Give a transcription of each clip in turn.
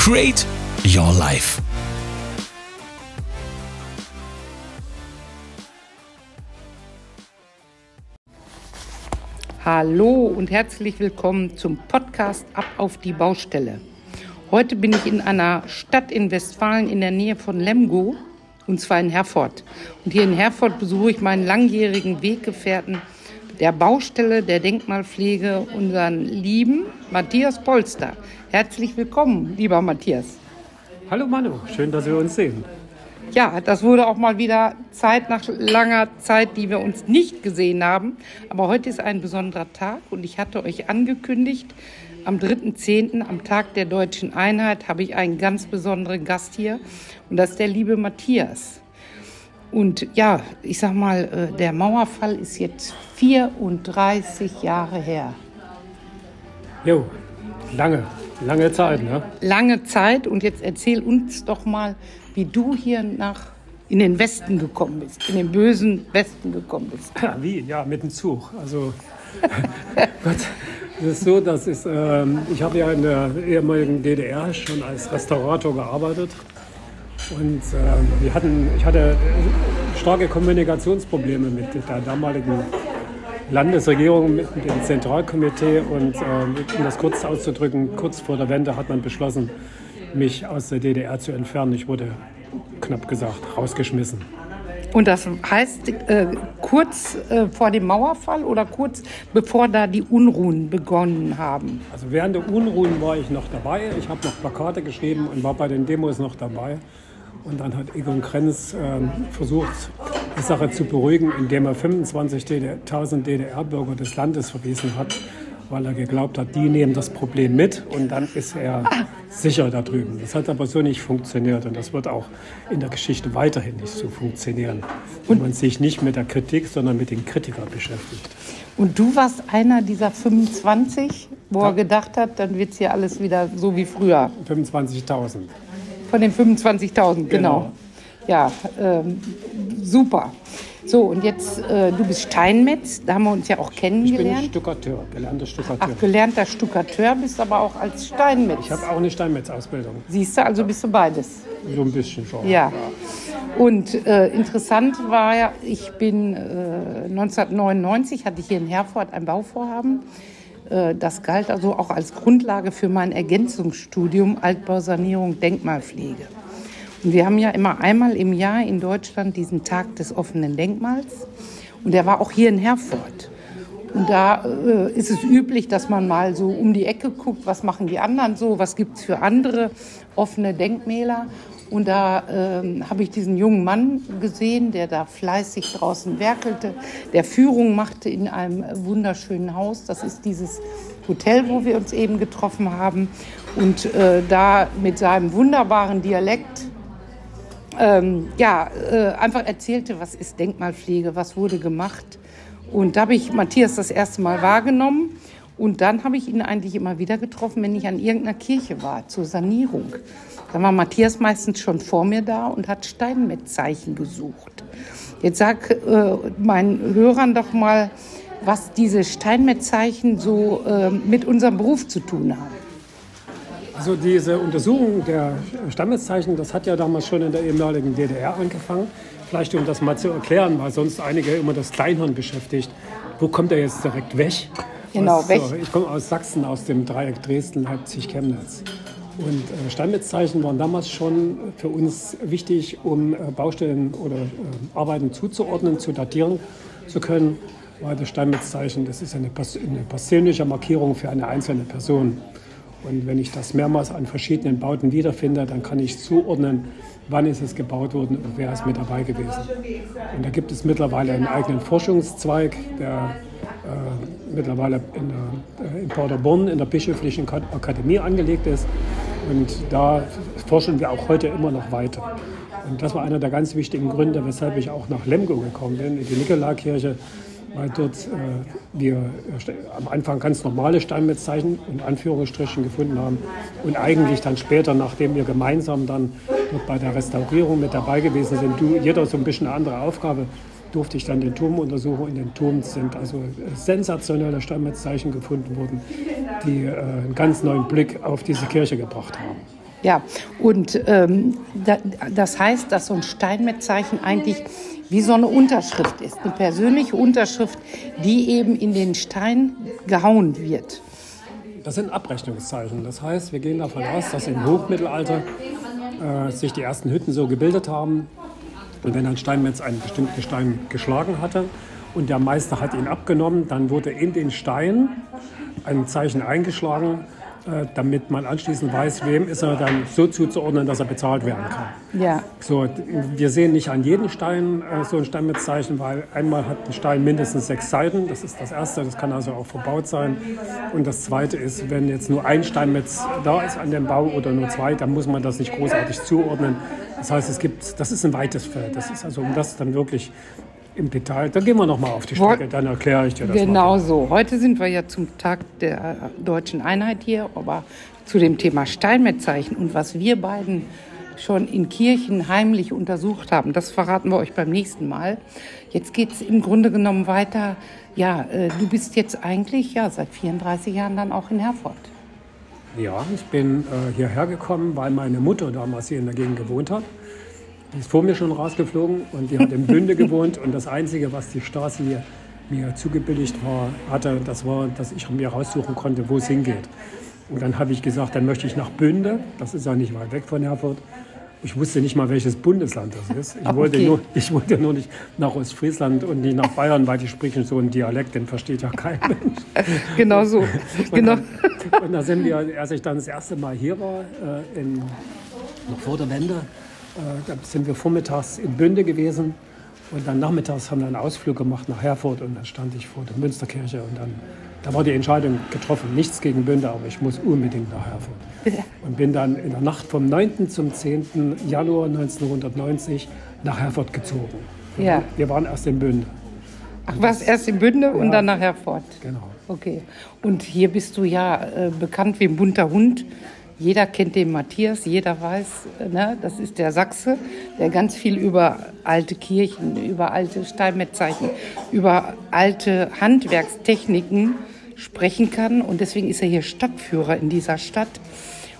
Create Your Life. Hallo und herzlich willkommen zum Podcast Ab auf die Baustelle. Heute bin ich in einer Stadt in Westfalen in der Nähe von Lemgo und zwar in Herford. Und hier in Herford besuche ich meinen langjährigen Weggefährten der Baustelle der Denkmalpflege, unseren lieben Matthias Polster. Herzlich willkommen, lieber Matthias. Hallo Manu, schön, dass wir uns sehen. Ja, das wurde auch mal wieder Zeit nach langer Zeit, die wir uns nicht gesehen haben. Aber heute ist ein besonderer Tag und ich hatte euch angekündigt, am 3.10., am Tag der deutschen Einheit, habe ich einen ganz besonderen Gast hier und das ist der liebe Matthias. Und ja, ich sag mal, äh, der Mauerfall ist jetzt 34 Jahre her. Jo, lange, lange Zeit, ne? Lange Zeit und jetzt erzähl uns doch mal, wie du hier nach in den Westen gekommen bist, in den bösen Westen gekommen bist. Ja, wie? Ja, mit dem Zug. Also, Gott, es ist so, dass ich, ähm, ich habe ja in der ehemaligen DDR schon als Restaurator gearbeitet. Und äh, wir hatten, ich hatte starke Kommunikationsprobleme mit der damaligen Landesregierung, mit dem Zentralkomitee. Und äh, um das kurz auszudrücken, kurz vor der Wende hat man beschlossen, mich aus der DDR zu entfernen. Ich wurde knapp gesagt rausgeschmissen. Und das heißt, äh, kurz äh, vor dem Mauerfall oder kurz bevor da die Unruhen begonnen haben? Also während der Unruhen war ich noch dabei. Ich habe noch Plakate geschrieben und war bei den Demos noch dabei. Und dann hat Egon Krenz äh, versucht, die Sache zu beruhigen, indem er 25.000 DDR-Bürger des Landes verwiesen hat weil er geglaubt hat, die nehmen das Problem mit und dann ist er sicher da drüben. Das hat aber so nicht funktioniert und das wird auch in der Geschichte weiterhin nicht so funktionieren, wenn man sich nicht mit der Kritik, sondern mit den Kritikern beschäftigt. Und du warst einer dieser 25, wo ja. er gedacht hat, dann wird es hier alles wieder so wie früher. 25.000. Von den 25.000, genau. genau. Ja, ähm, super. So, und jetzt, äh, du bist Steinmetz, da haben wir uns ja auch kennengelernt. Ich bin Stuckateur, gelernter Stuckateur. Ach, gelernter Stuckateur, bist aber auch als Steinmetz. Ich habe auch eine Steinmetz-Ausbildung. Siehst du, also bist du beides. So ein bisschen schon. Ja. Und äh, interessant war ja, ich bin äh, 1999, hatte ich hier in Herford ein Bauvorhaben. Äh, das galt also auch als Grundlage für mein Ergänzungsstudium Altbausanierung Denkmalpflege. Und wir haben ja immer einmal im Jahr in Deutschland diesen Tag des offenen Denkmals. Und der war auch hier in Herford. Und da äh, ist es üblich, dass man mal so um die Ecke guckt, was machen die anderen so, was gibt es für andere offene Denkmäler. Und da äh, habe ich diesen jungen Mann gesehen, der da fleißig draußen werkelte, der Führung machte in einem wunderschönen Haus. Das ist dieses Hotel, wo wir uns eben getroffen haben. Und äh, da mit seinem wunderbaren Dialekt ähm, ja, äh, einfach erzählte, was ist Denkmalpflege, was wurde gemacht. Und da habe ich Matthias das erste Mal wahrgenommen. Und dann habe ich ihn eigentlich immer wieder getroffen, wenn ich an irgendeiner Kirche war, zur Sanierung. Da war Matthias meistens schon vor mir da und hat Steinmetzzeichen gesucht. Jetzt sag äh, meinen Hörern doch mal, was diese Steinmetzzeichen so äh, mit unserem Beruf zu tun haben. Also diese Untersuchung der Stammesszeichen, das hat ja damals schon in der ehemaligen DDR angefangen. Vielleicht um das mal zu erklären, weil sonst einige immer das Kleinhirn beschäftigt. Wo kommt er jetzt direkt weg? Genau, weg. ich komme aus Sachsen, aus dem Dreieck Dresden, Leipzig, Chemnitz. Und äh, Steinmetzzeichen waren damals schon für uns wichtig, um äh, Baustellen oder äh, Arbeiten zuzuordnen, zu datieren zu können. Weil das Steinmetzzeichen, das ist eine, eine persönliche Markierung für eine einzelne Person. Und wenn ich das mehrmals an verschiedenen Bauten wiederfinde, dann kann ich zuordnen, wann ist es gebaut worden und wer ist mit dabei gewesen. Und da gibt es mittlerweile einen eigenen Forschungszweig, der äh, mittlerweile in, der, äh, in Paderborn in der Bischöflichen Akademie angelegt ist. Und da forschen wir auch heute immer noch weiter. Und das war einer der ganz wichtigen Gründe, weshalb ich auch nach Lemgo gekommen bin, in die Nikolaikirche, weil dort äh, wir am Anfang ganz normale Steinmetzzeichen und Anführungsstrichen gefunden haben und eigentlich dann später, nachdem wir gemeinsam dann dort bei der Restaurierung mit dabei gewesen sind, du, jeder so ein bisschen eine andere Aufgabe, durfte ich dann den Turm untersuchen. In den Turm sind also sensationelle Steinmetzzeichen gefunden worden, die äh, einen ganz neuen Blick auf diese Kirche gebracht haben. Ja, und ähm, da, das heißt, dass so ein Steinmetzzeichen eigentlich wie so eine Unterschrift ist, eine persönliche Unterschrift, die eben in den Stein gehauen wird. Das sind Abrechnungszeichen. Das heißt, wir gehen davon aus, dass im Hochmittelalter äh, sich die ersten Hütten so gebildet haben. Und wenn ein Steinmetz einen bestimmten Stein geschlagen hatte und der Meister hat ihn abgenommen, dann wurde in den Stein ein Zeichen eingeschlagen damit man anschließend weiß, wem ist er dann so zuzuordnen, dass er bezahlt werden kann. Ja. So, wir sehen nicht an jedem Stein äh, so ein Steinmetzzeichen, weil einmal hat ein Stein mindestens sechs Seiten. Das ist das Erste, das kann also auch verbaut sein. Und das Zweite ist, wenn jetzt nur ein Steinmetz da ist an dem Bau oder nur zwei, dann muss man das nicht großartig zuordnen. Das heißt, es gibt, das ist ein weites Feld. Das ist also, um das dann wirklich im Detail. Dann gehen wir noch mal auf die Strecke, dann erkläre ich dir das. Genau mal. so. Heute sind wir ja zum Tag der deutschen Einheit hier, aber zu dem Thema Steinmetzzeichen und was wir beiden schon in Kirchen heimlich untersucht haben, das verraten wir euch beim nächsten Mal. Jetzt geht es im Grunde genommen weiter. Ja, äh, du bist jetzt eigentlich ja seit 34 Jahren dann auch in Herford. Ja, ich bin äh, hierher gekommen, weil meine Mutter damals hier in der Gegend gewohnt hat. Die ist vor mir schon rausgeflogen und die hat in Bünde gewohnt. Und das Einzige, was die Stasi mir, mir zugebilligt war, hatte, das war, dass ich mir raussuchen konnte, wo es hingeht. Und dann habe ich gesagt, dann möchte ich nach Bünde. Das ist ja nicht weit weg von Herford. Ich wusste nicht mal, welches Bundesland das ist. Ich, okay. wollte, nur, ich wollte nur nicht nach Ostfriesland und nicht nach Bayern, weil die sprechen so einen Dialekt, den versteht ja kein Mensch. genau so. Und, genau. Dann, und da sind wir, als ich dann das erste Mal hier war, äh, in, noch vor der Wende, da sind wir vormittags in Bünde gewesen und dann nachmittags haben wir einen Ausflug gemacht nach Herford und dann stand ich vor der Münsterkirche und dann da war die Entscheidung getroffen, nichts gegen Bünde, aber ich muss unbedingt nach Herford. Und bin dann in der Nacht vom 9. zum 10. Januar 1990 nach Herford gezogen. Ja. Wir waren erst in Bünde. Ach, warst erst in Bünde ja, und dann nach Herford? Genau. Okay. Und hier bist du ja äh, bekannt wie ein bunter Hund. Jeder kennt den Matthias, jeder weiß, ne, das ist der Sachse, der ganz viel über alte Kirchen, über alte Steinmetzzeichen, über alte Handwerkstechniken sprechen kann. Und deswegen ist er hier Stadtführer in dieser Stadt.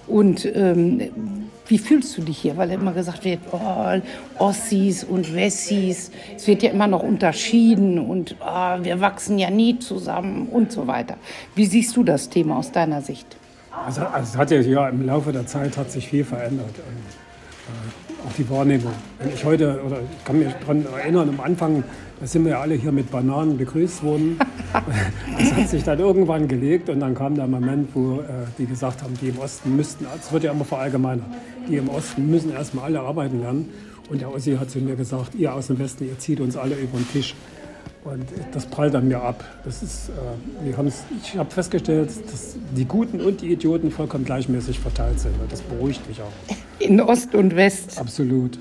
Und ähm, wie fühlst du dich hier? Weil immer gesagt wird, oh, Ossis und Wessis, es wird ja immer noch unterschieden und oh, wir wachsen ja nie zusammen und so weiter. Wie siehst du das Thema aus deiner Sicht? Also, also hat ja, ja im Laufe der Zeit hat sich viel verändert. Und, äh, auch die Wahrnehmung. Wenn ich heute, oder ich kann mich daran erinnern, am Anfang, da sind wir ja alle hier mit Bananen begrüßt worden. Das hat sich dann irgendwann gelegt und dann kam der Moment, wo äh, die gesagt haben, die im Osten müssten, es wird ja immer verallgemeinert, die im Osten müssen erstmal alle arbeiten lernen. Und der Ossi hat zu mir gesagt, ihr aus dem Westen, ihr zieht uns alle über den Tisch. Und das prallt an mir ab. Das ist, äh, wir ich habe festgestellt, dass die Guten und die Idioten vollkommen gleichmäßig verteilt sind. Das beruhigt mich auch. In Ost und West. Absolut.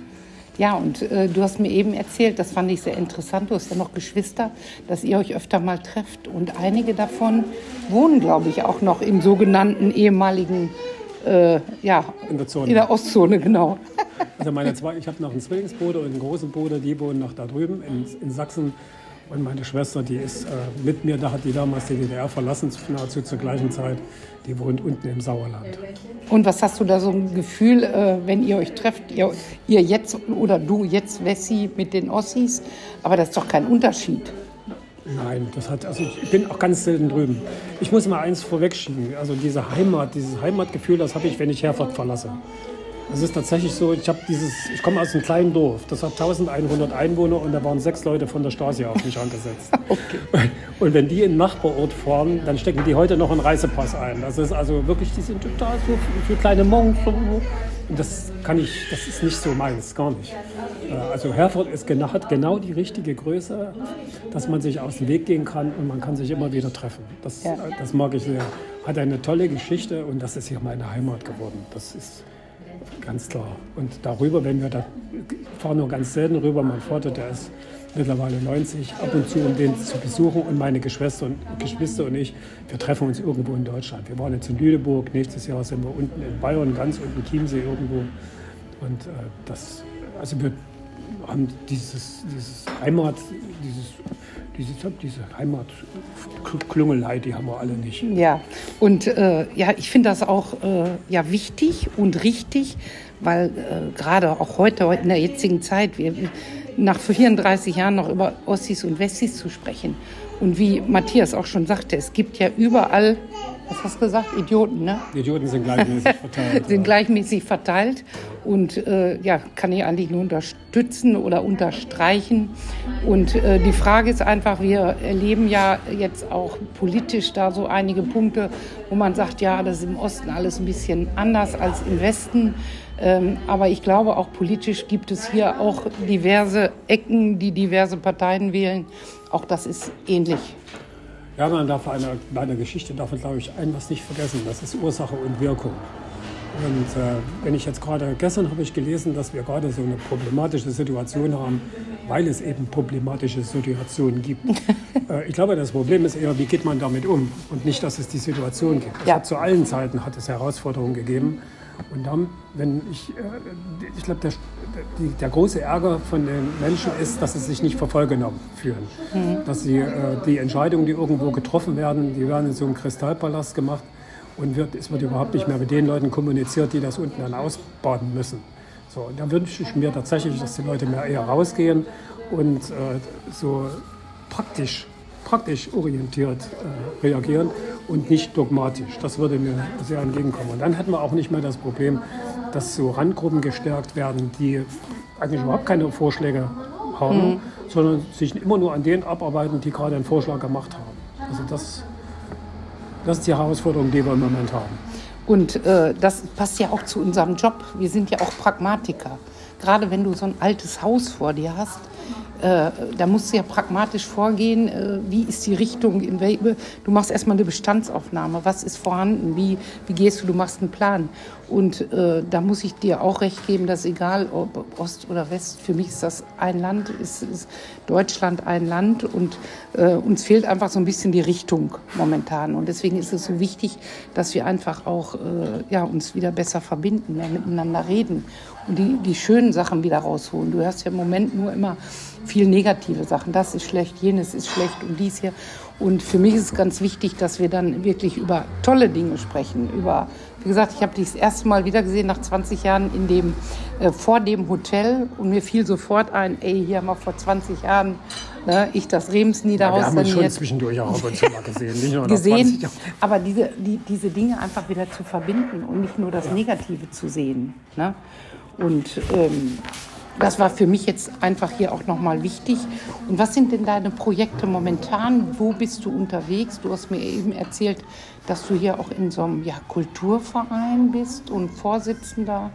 Ja, und äh, du hast mir eben erzählt, das fand ich sehr interessant, du hast ja noch Geschwister, dass ihr euch öfter mal trefft. Und einige davon wohnen, glaube ich, auch noch im sogenannten ehemaligen, äh, ja, in der, Zone. in der Ostzone, genau. Also meine zwei, ich habe noch einen Zwillingsbruder und einen großen Bruder, die wohnen noch da drüben in, in Sachsen. Und meine Schwester, die ist äh, mit mir, da hat die damals die DDR verlassen, nahezu zur gleichen Zeit. Die wohnt unten im Sauerland. Und was hast du da so ein Gefühl, äh, wenn ihr euch trefft, ihr, ihr jetzt oder du jetzt Wessi mit den Ossis? Aber das ist doch kein Unterschied. Nein, das hat, also ich bin auch ganz selten drüben. Ich muss mal eins vorwegschieben. Also diese Heimat, dieses Heimatgefühl, das habe ich, wenn ich Herford verlasse. Es ist tatsächlich so, ich habe dieses, ich komme aus einem kleinen Dorf, das hat 1100 Einwohner und da waren sechs Leute von der Stasi auf mich angesetzt. okay. Und wenn die in den Nachbarort fahren, dann stecken die heute noch einen Reisepass ein. Das ist also wirklich, die sind total so für kleine Monks. Und das kann ich, das ist nicht so meins, gar nicht. Äh, also Herford ist, hat genau die richtige Größe, dass man sich aus dem Weg gehen kann und man kann sich immer wieder treffen. Das, ja. das mag ich sehr. Hat eine tolle Geschichte und das ist hier meine Heimat geworden. Das ist ganz klar. Und darüber, wenn wir da fahren nur ganz selten rüber, mein Vater, der ist mittlerweile 90, ab und zu, um den zu besuchen. Und meine Geschwister und, Geschwister und ich, wir treffen uns irgendwo in Deutschland. Wir waren jetzt in Lüneburg, nächstes Jahr sind wir unten in Bayern, ganz unten Chiemsee irgendwo. Und äh, das, also wir haben dieses, dieses Heimat, dieses diese, diese Heimatklungelei, die haben wir alle nicht. Ja, und äh, ja, ich finde das auch äh, ja, wichtig und richtig, weil äh, gerade auch heute, heute in der jetzigen Zeit, wir, nach 34 Jahren noch über Ossis und Wessis zu sprechen. Und wie Matthias auch schon sagte, es gibt ja überall was hast du gesagt? Idioten, ne? Idioten sind gleichmäßig verteilt. sind gleichmäßig verteilt und äh, ja, kann ich eigentlich nur unterstützen oder unterstreichen. Und äh, die Frage ist einfach, wir erleben ja jetzt auch politisch da so einige Punkte, wo man sagt, ja, das ist im Osten alles ein bisschen anders als im Westen. Ähm, aber ich glaube, auch politisch gibt es hier auch diverse Ecken, die diverse Parteien wählen. Auch das ist ähnlich. Ja, man darf bei einer Geschichte darf man, glaube ich, ein was nicht vergessen. Das ist Ursache und Wirkung. Und äh, wenn ich jetzt gerade, gestern habe ich gelesen, dass wir gerade so eine problematische Situation haben, weil es eben problematische Situationen gibt. äh, ich glaube, das Problem ist eher, wie geht man damit um und nicht, dass es die Situation gibt. Ja. Zu allen Zeiten hat es Herausforderungen gegeben. Und dann, wenn ich, äh, ich glaube, der, der, große Ärger von den Menschen ist, dass sie sich nicht für genommen fühlen. Mhm. Dass sie äh, die Entscheidungen, die irgendwo getroffen werden, die werden in so einem Kristallpalast gemacht und wird, es wird überhaupt nicht mehr mit den Leuten kommuniziert, die das unten dann ausbaden müssen. So, und da wünsche ich mir tatsächlich, dass die Leute mehr eher rausgehen und äh, so praktisch, praktisch orientiert äh, reagieren und nicht dogmatisch. Das würde mir sehr entgegenkommen. Und dann hätten wir auch nicht mehr das Problem, dass so Randgruppen gestärkt werden, die eigentlich überhaupt keine Vorschläge haben, mhm. sondern sich immer nur an denen abarbeiten, die gerade einen Vorschlag gemacht haben. Also das, das ist die Herausforderung, die wir im Moment haben. Und äh, das passt ja auch zu unserem Job. Wir sind ja auch Pragmatiker. Gerade wenn du so ein altes Haus vor dir hast, äh, da musst du ja pragmatisch vorgehen. Äh, wie ist die Richtung? du machst erstmal eine Bestandsaufnahme. Was ist vorhanden? Wie, wie gehst du? Du machst einen Plan. Und äh, da muss ich dir auch recht geben, dass egal ob Ost oder West, für mich ist das ein Land, ist, ist Deutschland ein Land und äh, uns fehlt einfach so ein bisschen die Richtung momentan. Und deswegen ist es so wichtig, dass wir einfach auch äh, ja, uns wieder besser verbinden, mehr miteinander reden und die, die schönen Sachen wieder rausholen. Du hörst ja im Moment nur immer viel negative Sachen. Das ist schlecht, jenes ist schlecht und dies hier. Und für mich ist es ganz wichtig, dass wir dann wirklich über tolle Dinge sprechen. Über, wie gesagt, ich habe dich das erste Mal wieder gesehen nach 20 Jahren in dem, äh, vor dem Hotel und mir fiel sofort ein, ey, hier haben wir vor 20 Jahren ne, ich das Remsniederhaus ja, wir haben uns schon zwischendurch auch ab und zu mal gesehen. Nicht nur gesehen, aber diese, die, diese Dinge einfach wieder zu verbinden und nicht nur das. Negative zu sehen. Ne? Und ähm, das war für mich jetzt einfach hier auch nochmal wichtig. Und was sind denn deine Projekte momentan? Wo bist du unterwegs? Du hast mir eben erzählt, dass du hier auch in so einem ja, Kulturverein bist und Vorsitzender.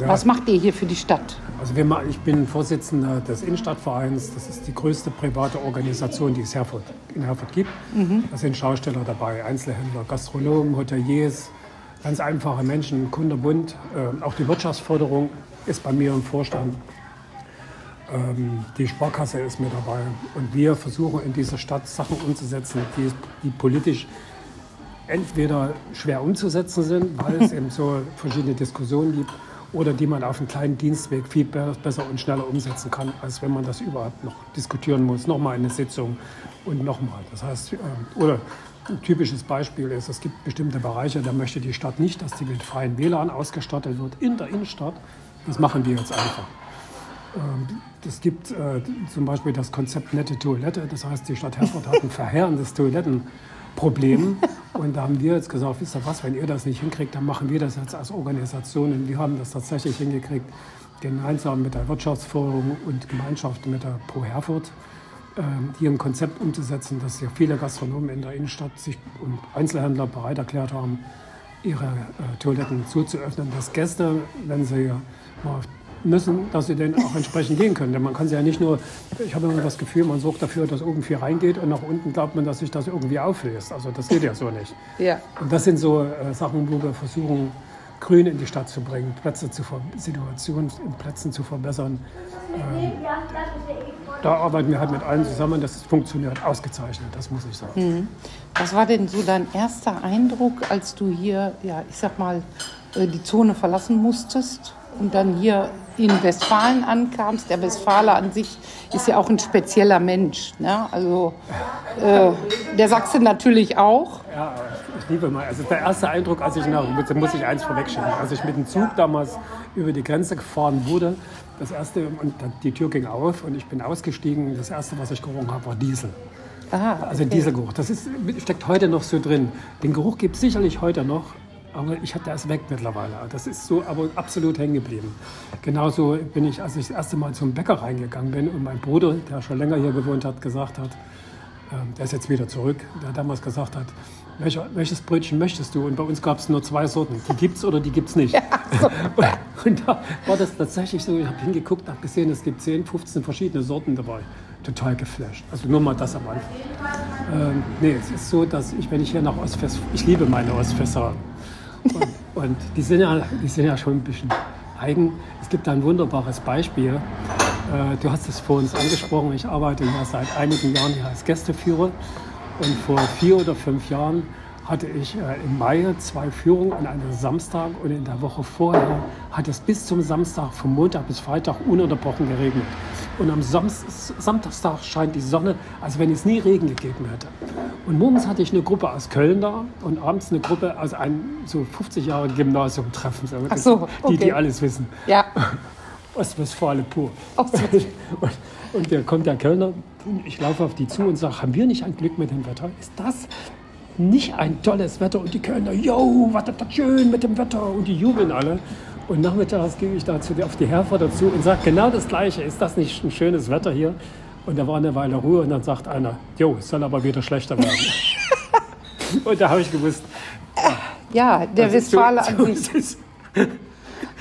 Ja. Was macht ihr hier für die Stadt? Also wir, ich bin Vorsitzender des Innenstadtvereins. Das ist die größte private Organisation, die es Herford, in Herford gibt. Mhm. Da sind Schausteller dabei, Einzelhändler, Gastronomen, Hoteliers, ganz einfache Menschen, kunderbunt. Äh, auch die Wirtschaftsförderung ist bei mir im Vorstand. Ähm, die Sparkasse ist mit dabei. Und wir versuchen in dieser Stadt Sachen umzusetzen, die, die politisch entweder schwer umzusetzen sind, weil es eben so verschiedene Diskussionen gibt, oder die man auf einem kleinen Dienstweg viel besser und schneller umsetzen kann, als wenn man das überhaupt noch diskutieren muss. Nochmal eine Sitzung und nochmal. Das heißt, äh, oder ein typisches Beispiel ist, es gibt bestimmte Bereiche, da möchte die Stadt nicht, dass die mit freien WLAN ausgestattet wird in der Innenstadt. Das machen wir jetzt einfach. Ähm, es gibt äh, zum Beispiel das Konzept nette Toilette. Das heißt, die Stadt Herford hat ein verheerendes Toilettenproblem. Und da haben wir jetzt gesagt, wisst ihr was, wenn ihr das nicht hinkriegt, dann machen wir das jetzt als Organisation. Und wir haben das tatsächlich hingekriegt, gemeinsam mit der Wirtschaftsförderung und Gemeinschaft mit der Pro Herford ähm, hier ein Konzept umzusetzen, dass ja viele Gastronomen in der Innenstadt sich und Einzelhändler bereit erklärt haben, ihre äh, Toiletten zuzuöffnen, dass Gäste, wenn sie mal müssen, dass sie dann auch entsprechend gehen können. Denn man kann sie ja nicht nur, ich habe immer das Gefühl, man sorgt dafür, dass oben viel reingeht und nach unten glaubt man, dass sich das irgendwie auflöst. Also das geht ja so nicht. Ja. Und das sind so äh, Sachen, wo wir versuchen, Grün in die Stadt zu bringen, Plätze zu Situationen in Plätzen zu verbessern. Ähm, da arbeiten wir halt mit allen zusammen. Das funktioniert ausgezeichnet, das muss ich sagen. Was war denn so dein erster Eindruck, als du hier, ja, ich sag mal, äh, die Zone verlassen musstest und dann hier in Westfalen ankamst? Der Westfaler an sich ist ja auch ein spezieller Mensch. Ne? Also äh, der Sachse natürlich auch. Ja, ich liebe mal. Also der erste Eindruck, als ich nach, muss ich eins vorwegschieben, als ich mit dem Zug damals über die Grenze gefahren wurde, das erste, und die Tür ging auf und ich bin ausgestiegen, das erste, was ich gerochen habe, war Diesel. Aha, Also Dieselgeruch, das ist, steckt heute noch so drin. Den Geruch gibt es sicherlich heute noch, aber ich hatte es weg mittlerweile. Das ist so aber absolut hängen geblieben. Genauso bin ich, als ich das erste Mal zum Bäcker reingegangen bin und mein Bruder, der schon länger hier gewohnt hat, gesagt hat, ähm, der ist jetzt wieder zurück, der damals gesagt hat, welcher, welches Brötchen möchtest du? Und bei uns gab es nur zwei Sorten. Die gibt's oder die gibt's nicht. und, und da war das tatsächlich so, ich habe hingeguckt, habe gesehen, es gibt 10, 15 verschiedene Sorten dabei. Total geflasht. Also nur mal das am Anfang. Ähm, nee, es ist so, dass ich, wenn ich hier nach Ostfest, ich liebe meine Ostfässer. Und, und die, sind ja, die sind ja schon ein bisschen eigen. Es gibt da ein wunderbares Beispiel. Äh, du hast es vor uns angesprochen. Ich arbeite ja seit einigen Jahren hier als Gästeführer. Und vor vier oder fünf Jahren hatte ich äh, im Mai zwei Führungen an einem Samstag und in der Woche vorher hat es bis zum Samstag, vom Montag bis Freitag ununterbrochen geregnet. Und am Samst Samstagstag scheint die Sonne, als wenn es nie Regen gegeben hätte. Und morgens hatte ich eine Gruppe aus Köln da und abends eine Gruppe aus einem so 50 Jahre Gymnasium treffen. So, Die, die okay. alles wissen. Ja. Ostwestfalen pur. So. Und, und da kommt der Kölner, ich laufe auf die zu und sage, haben wir nicht ein Glück mit dem Wetter? Ist das nicht ein tolles Wetter? Und die Kölner, yo, was ist das schön mit dem Wetter? Und die jubeln alle. Und nachmittags gehe ich da zu, auf die Herfer dazu und sage genau das Gleiche. Ist das nicht ein schönes Wetter hier? Und da war eine Weile Ruhe und dann sagt einer, jo, es soll aber wieder schlechter werden. und da habe ich gewusst, Ja, der das ist so- Westfaler an sich.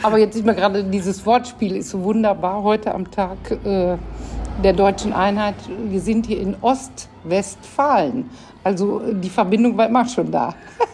Aber jetzt sieht man gerade, dieses Wortspiel ist so wunderbar heute am Tag äh, der deutschen Einheit. Wir sind hier in Ostwestfalen. Also die Verbindung war immer schon da.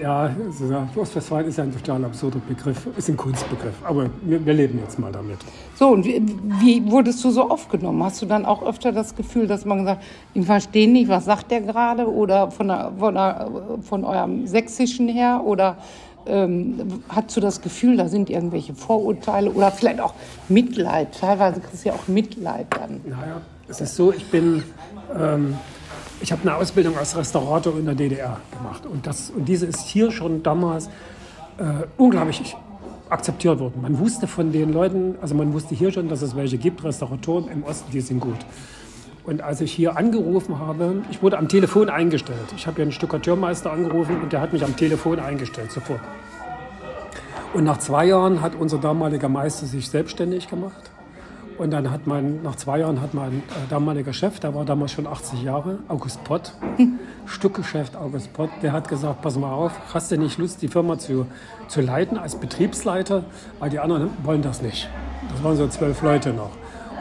Ja, also, Ostwestfalen ist ja ein total absurder Begriff, ist ein Kunstbegriff, aber wir, wir leben jetzt mal damit. So, und wie, wie wurdest du so aufgenommen? Hast du dann auch öfter das Gefühl, dass man gesagt ich verstehe nicht, was sagt der gerade? Oder von, der, von, der, von eurem Sächsischen her? Oder ähm, hast du das Gefühl, da sind irgendwelche Vorurteile oder vielleicht auch Mitleid? Teilweise kriegst du ja auch Mitleid dann. Naja, es ist so, ich bin, ähm, ich habe eine Ausbildung als Restaurator in der DDR gemacht und, das, und diese ist hier schon damals äh, unglaublich akzeptiert worden. Man wusste von den Leuten, also man wusste hier schon, dass es welche gibt, Restauratoren im Osten, die sind gut. Und als ich hier angerufen habe, ich wurde am Telefon eingestellt. Ich habe hier einen Stuckateurmeister angerufen und der hat mich am Telefon eingestellt, sofort. Und nach zwei Jahren hat unser damaliger Meister sich selbstständig gemacht. Und dann hat mein, nach zwei Jahren hat mein äh, damaliger Chef, der war damals schon 80 Jahre, August Pott, Stückgeschäft August Pott, der hat gesagt, pass mal auf, hast du nicht Lust, die Firma zu, zu leiten als Betriebsleiter? Weil die anderen wollen das nicht. Das waren so zwölf Leute noch.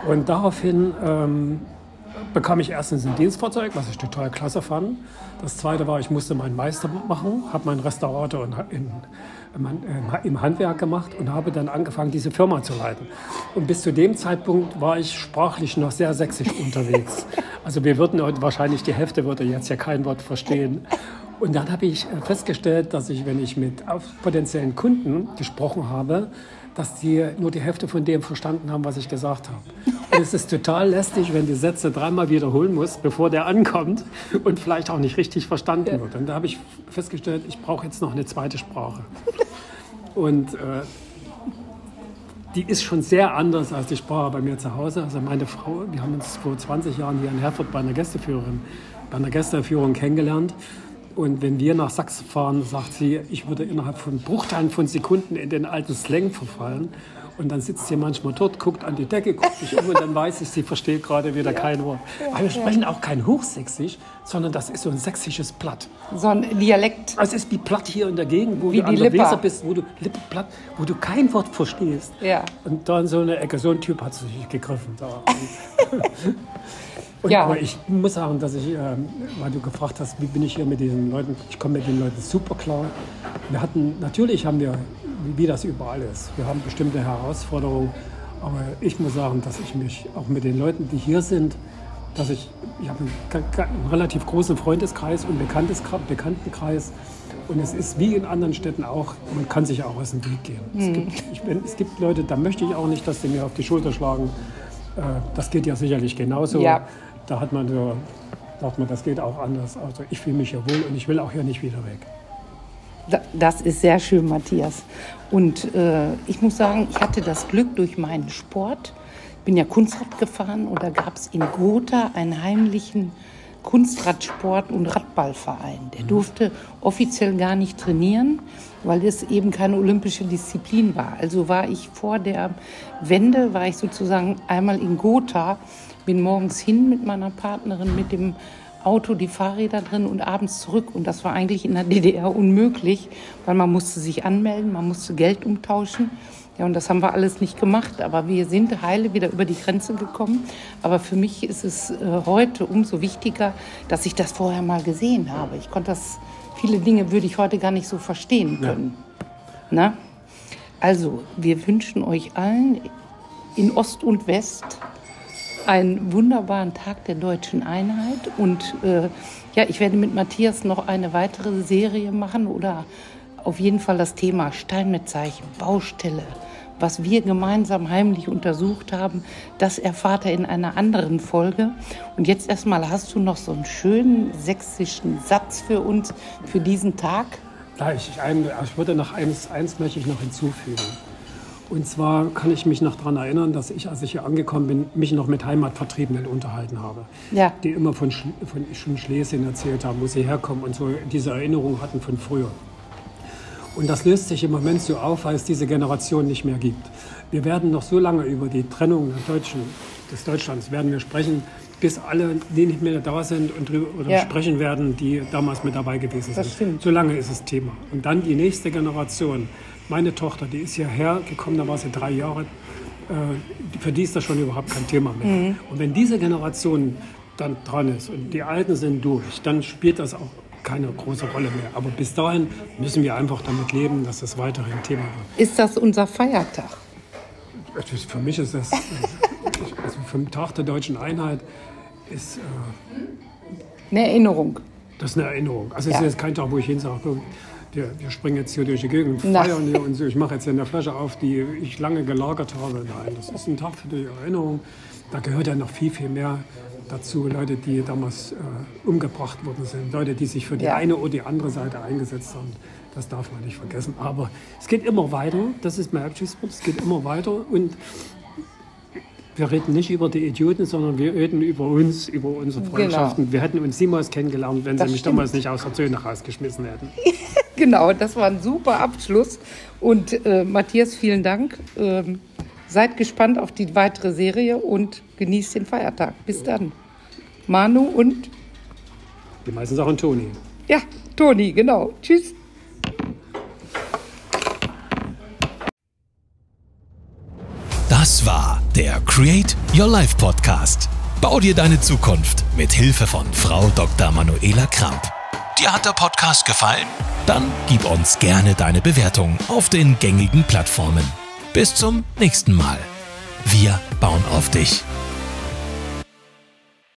Und daraufhin ähm, bekam ich erstens ein Dienstfahrzeug, was ich total klasse fand. Das zweite war, ich musste meinen Meister machen, habe meinen Restaurator in, in, in, im Handwerk gemacht und habe dann angefangen, diese Firma zu leiten. Und bis zu dem Zeitpunkt war ich sprachlich noch sehr sächsisch unterwegs. Also wir würden heute wahrscheinlich, die Hälfte würde jetzt ja kein Wort verstehen. Und dann habe ich äh, festgestellt, dass ich, wenn ich mit auf- potenziellen Kunden gesprochen habe, dass die nur die Hälfte von dem verstanden haben, was ich gesagt habe. Und es ist total lästig, wenn die Sätze dreimal wiederholen muss, bevor der ankommt und vielleicht auch nicht richtig verstanden wird. Und da habe ich festgestellt, ich brauche jetzt noch eine zweite Sprache. Und äh, die ist schon sehr anders als die Sprache bei mir zu Hause. Also meine Frau, wir haben uns vor 20 Jahren hier in Herford bei einer Gästeführerin, bei einer Gästeführung kennengelernt. Und wenn wir nach Sachsen fahren, sagt sie, ich würde innerhalb von Bruchteilen von Sekunden in den alten Slang verfallen. Und dann sitzt sie manchmal dort, guckt an die Decke, guckt sich um und dann weiß ich, sie versteht gerade wieder kein Wort. Aber wir sprechen auch kein Hochsächsisch, sondern das ist so ein sächsisches Platt. So ein Dialekt. Also es ist wie Platt hier in der Gegend, wo Wie du an der. Weser bist, wo du Lippe platt, wo du kein Wort verstehst. Ja. Und da in so eine Ecke, so ein Typ hat sich gegriffen. Da. Und, Ja. Aber ich muss sagen, dass ich, ähm, weil du gefragt hast, wie bin ich hier mit diesen Leuten, ich komme mit den Leuten super klar. Wir hatten, natürlich haben wir, wie, das überall ist, wir haben bestimmte Herausforderungen, aber ich muss sagen, dass ich mich auch mit den Leuten, die hier sind, dass ich, ich habe einen, relativ großen Freundeskreis und Bekanntenkreis. Und es ist wie in anderen Städten auch, man kann sich auch aus dem Weg gehen. Es, gibt, bin, es gibt Leute, da möchte ich auch nicht, dass sie mir auf die Schulter schlagen. Äh, das geht ja sicherlich genauso. Ja. Da hat man so, sagt man, das geht auch anders. Also ich fühle mich hier wohl und ich will auch hier nicht wieder weg. Da- Das ist sehr schön, Matthias. Und äh, ich muss sagen, ich hatte das Glück durch meinen Sport. Ich bin ja Kunstrad gefahren und da gab es in Gotha einen heimlichen Kunstradsport- und Radballverein. Der durfte offiziell gar nicht trainieren, weil es eben keine olympische Disziplin war. Also war ich vor der Wende, war ich sozusagen einmal in Gotha, bin morgens hin mit meiner Partnerin mit dem Auto, die Fahrräder drin und abends zurück. Und das war eigentlich in der DDR unmöglich, weil man musste sich anmelden, man musste Geld umtauschen. Ja, und das haben wir alles nicht gemacht. Aber wir sind heile wieder über die Grenze gekommen. Aber für mich ist es äh, heute umso wichtiger, dass ich das vorher mal gesehen habe. Ich konnte das, viele Dinge würde ich heute gar nicht so verstehen können. Na? Also, wir wünschen euch allen in Ost und West einen wunderbaren Tag der deutschen Einheit. Und äh, ja, ich werde mit Matthias noch eine weitere Serie machen oder auf jeden Fall das Thema Steinmetzzeichen, Baustelle, was wir gemeinsam heimlich untersucht haben, das erfahrt ihr in einer anderen Folge. Und jetzt erstmal hast du noch so einen schönen sächsischen Satz für uns für diesen Tag. Gleich, ich, ein, ich würde noch eins, eins möchte ich noch hinzufügen. Und zwar kann ich mich noch daran erinnern, dass ich, als ich hier angekommen bin, mich noch mit Heimatvertriebenen unterhalten habe. Ja. Die immer von, Sch von schon Schlesien erzählt haben, wo sie herkommen und so diese Erinnerungen hatten von früher. Und das löst sich im Moment so auf, weil es diese Generation nicht mehr gibt. Wir werden noch so lange über die Trennung Deutschen, des Deutschlands werden wir sprechen, bis alle, die nicht mehr da sind und drüber Ja. sprechen werden, die damals mit dabei gewesen sind. Das stimmt. So lange ist es Thema. Und dann die nächste Generation. Meine Tochter, die ist hierher gekommen, da war sie drei Jahre. Äh, für die ist das schon überhaupt kein Thema mehr. Mhm. Und wenn diese Generation dann dran ist und die Alten sind durch, dann spielt das auch keine große Rolle mehr. Aber bis dahin müssen wir einfach damit leben, dass das weiterhin Thema wird. Ist das unser Feiertag? Für mich ist das, also vom Tag der deutschen Einheit ist äh, Eine Erinnerung. das ist eine Erinnerung. Also es Ja. ist jetzt kein Tag, wo ich hinsage, wir, wir springen jetzt hier durch die Gegend, feiern hier und so. Ich mache jetzt hier eine Flasche auf, die ich lange gelagert habe. Nein, das ist ein Tag für die Erinnerung. Da gehört ja noch viel, viel mehr dazu. Leute, die damals äh, umgebracht worden sind. Leute, die sich für die Ja. eine oder die andere Seite eingesetzt haben. Das darf man nicht vergessen. Aber es geht immer weiter. Das ist mein Abschiedswort. Es geht immer weiter. Und wir reden nicht über die Idioten, sondern wir reden über uns, über unsere Freundschaften. Wir hätten uns niemals kennengelernt, wenn Das sie mich stimmt. damals nicht aus der Zöhne rausgeschmissen hätten. Genau, das war ein super Abschluss. Und äh, Matthias, vielen Dank. Ähm, seid gespannt auf die weitere Serie und genießt den Feiertag. Bis dann. Manu und Die meisten Sachen Toni. ja, Toni, genau. Tschüss. Das war der Create Your Life Podcast. Bau dir deine Zukunft mit Hilfe von Frau Dr. Manuela Kramp. Dir hat der Podcast gefallen? Dann gib uns gerne deine Bewertung auf den gängigen Plattformen. Bis zum nächsten Mal. Wir bauen auf dich.